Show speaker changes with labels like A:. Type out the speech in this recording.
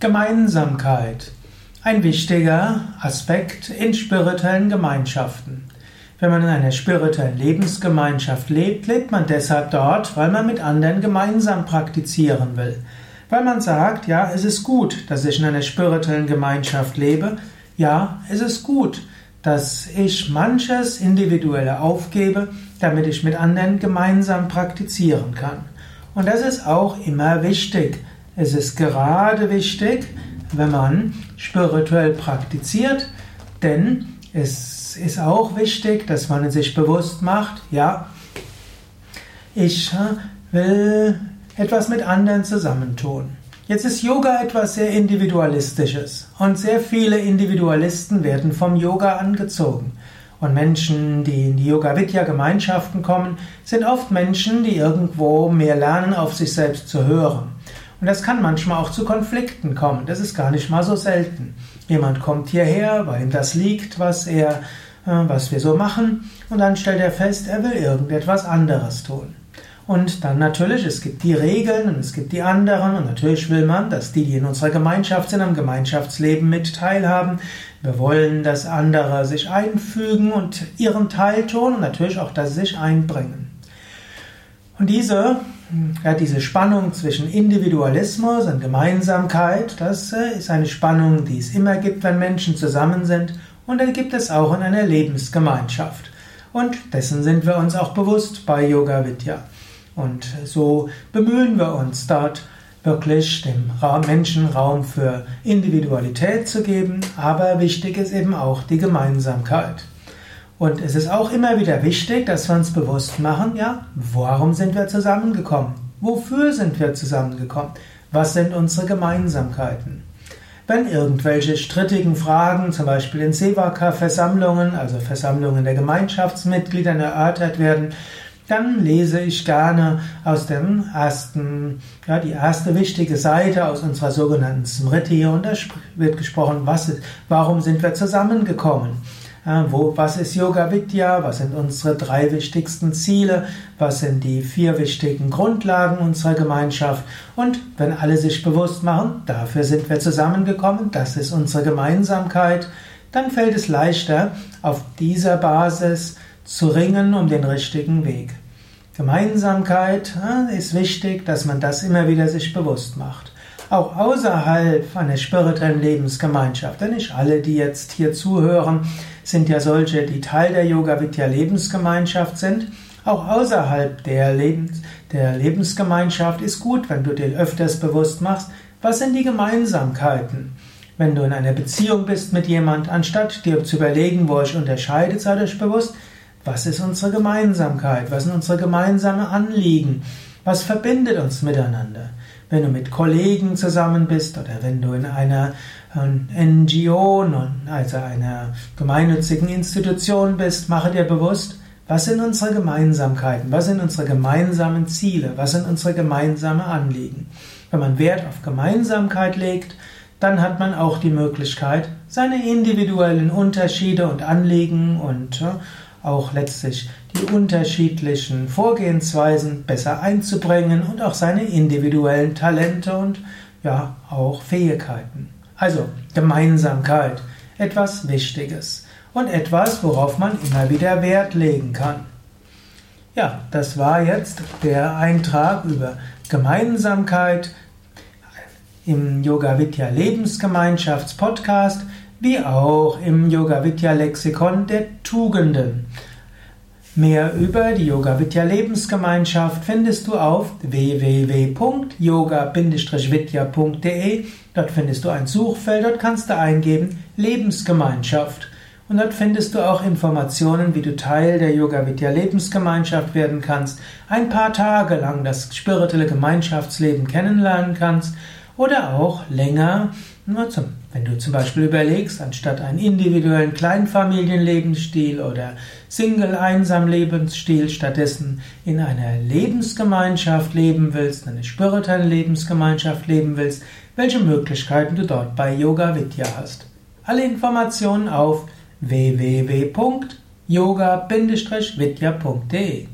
A: Gemeinsamkeit. Ein wichtiger Aspekt in spirituellen Gemeinschaften. Wenn man in einer spirituellen Lebensgemeinschaft lebt, lebt man deshalb dort, weil man mit anderen gemeinsam praktizieren will. Weil man sagt, ja, es ist gut, dass ich in einer spirituellen Gemeinschaft lebe. Ja, es ist gut, dass ich manches Individuelle aufgebe, damit ich mit anderen gemeinsam praktizieren kann. Und das ist auch immer wichtig. Es ist gerade wichtig, wenn man spirituell praktiziert, denn es ist auch wichtig, dass man sich bewusst macht, ja, ich äh, will etwas mit anderen zusammentun. Jetzt ist Yoga etwas sehr Individualistisches und sehr viele Individualisten werden vom Yoga angezogen. Und Menschen, die in die Yoga-Vidya-Gemeinschaften kommen, sind oft Menschen, die irgendwo mehr lernen, auf sich selbst zu hören. Und das kann manchmal auch zu Konflikten kommen. Das ist gar nicht mal so selten. Jemand kommt hierher, weil ihm das liegt, was er, äh, was wir so machen, und dann stellt er fest, er will irgendetwas anderes tun. Und dann natürlich, es gibt die Regeln und es gibt die anderen und natürlich will man, dass die, die in unserer Gemeinschaft sind, am Gemeinschaftsleben mit teilhaben. Wir wollen, dass andere sich einfügen und ihren Teil tun und natürlich auch, dass sie sich einbringen. Und diese, ja, diese Spannung zwischen Individualismus und Gemeinsamkeit, das äh, ist eine Spannung, die es immer gibt, wenn Menschen zusammen sind und dann gibt es auch in einer Lebensgemeinschaft. Und dessen sind wir uns auch bewusst bei Yoga Vidya. Und so bemühen wir uns dort wirklich dem Menschen Raum für Individualität zu geben, aber wichtig ist eben auch die Gemeinsamkeit. Und es ist auch immer wieder wichtig, dass wir uns bewusst machen, ja, warum sind wir zusammengekommen? Wofür sind wir zusammengekommen? Was sind unsere Gemeinsamkeiten? Wenn irgendwelche strittigen Fragen, zum Beispiel in Sevaka-Versammlungen, also Versammlungen der Gemeinschaftsmitglieder erörtert werden, dann lese ich gerne aus dem ersten, ja, die erste wichtige Seite aus unserer sogenannten Smriti und da wird gesprochen, was, warum sind wir zusammengekommen? Wo, was ist Yoga Vidya? Was sind unsere drei wichtigsten Ziele? Was sind die vier wichtigen Grundlagen unserer Gemeinschaft? Und wenn alle sich bewusst machen, dafür sind wir zusammengekommen, das ist unsere Gemeinsamkeit, dann fällt es leichter, auf dieser Basis zu ringen um den richtigen Weg. Gemeinsamkeit ist wichtig, dass man das immer wieder sich bewusst macht. Auch außerhalb einer spirituellen Lebensgemeinschaft, denn nicht alle, die jetzt hier zuhören, sind ja solche, die Teil der Yoga Vidya Lebensgemeinschaft sind. Auch außerhalb der, Lebens, der Lebensgemeinschaft ist gut, wenn du dir öfters bewusst machst, was sind die Gemeinsamkeiten. Wenn du in einer Beziehung bist mit jemand, anstatt dir zu überlegen, wo euch unterscheidet, sei euch bewusst, was ist unsere Gemeinsamkeit? Was sind unsere gemeinsamen Anliegen? Was verbindet uns miteinander? Wenn du mit Kollegen zusammen bist oder wenn du in einer NGO, also einer gemeinnützigen Institution bist, mache dir bewusst, was sind unsere Gemeinsamkeiten? Was sind unsere gemeinsamen Ziele? Was sind unsere gemeinsamen Anliegen? Wenn man Wert auf Gemeinsamkeit legt, dann hat man auch die Möglichkeit, seine individuellen Unterschiede und Anliegen und auch letztlich die unterschiedlichen Vorgehensweisen besser einzubringen und auch seine individuellen Talente und ja auch Fähigkeiten. Also Gemeinsamkeit, etwas Wichtiges und etwas, worauf man immer wieder Wert legen kann. Ja, das war jetzt der Eintrag über Gemeinsamkeit im Yoga Vidya Lebensgemeinschaftspodcast wie auch im Yoga Vidya Lexikon der Tugenden. Mehr über die Yoga Vidya Lebensgemeinschaft findest du auf www.yoga-vidya.de. Dort findest du ein Suchfeld, dort kannst du eingeben Lebensgemeinschaft. Und dort findest du auch Informationen, wie du Teil der Yoga Vidya Lebensgemeinschaft werden kannst, ein paar Tage lang das spirituelle Gemeinschaftsleben kennenlernen kannst oder auch länger wenn du zum Beispiel überlegst, anstatt einen individuellen Kleinfamilienlebensstil oder Single-Einsam-Lebensstil stattdessen in einer Lebensgemeinschaft leben willst, eine spirituelle Lebensgemeinschaft leben willst, welche Möglichkeiten du dort bei Yoga Vidya hast. Alle Informationen auf www.yoga-vidya.de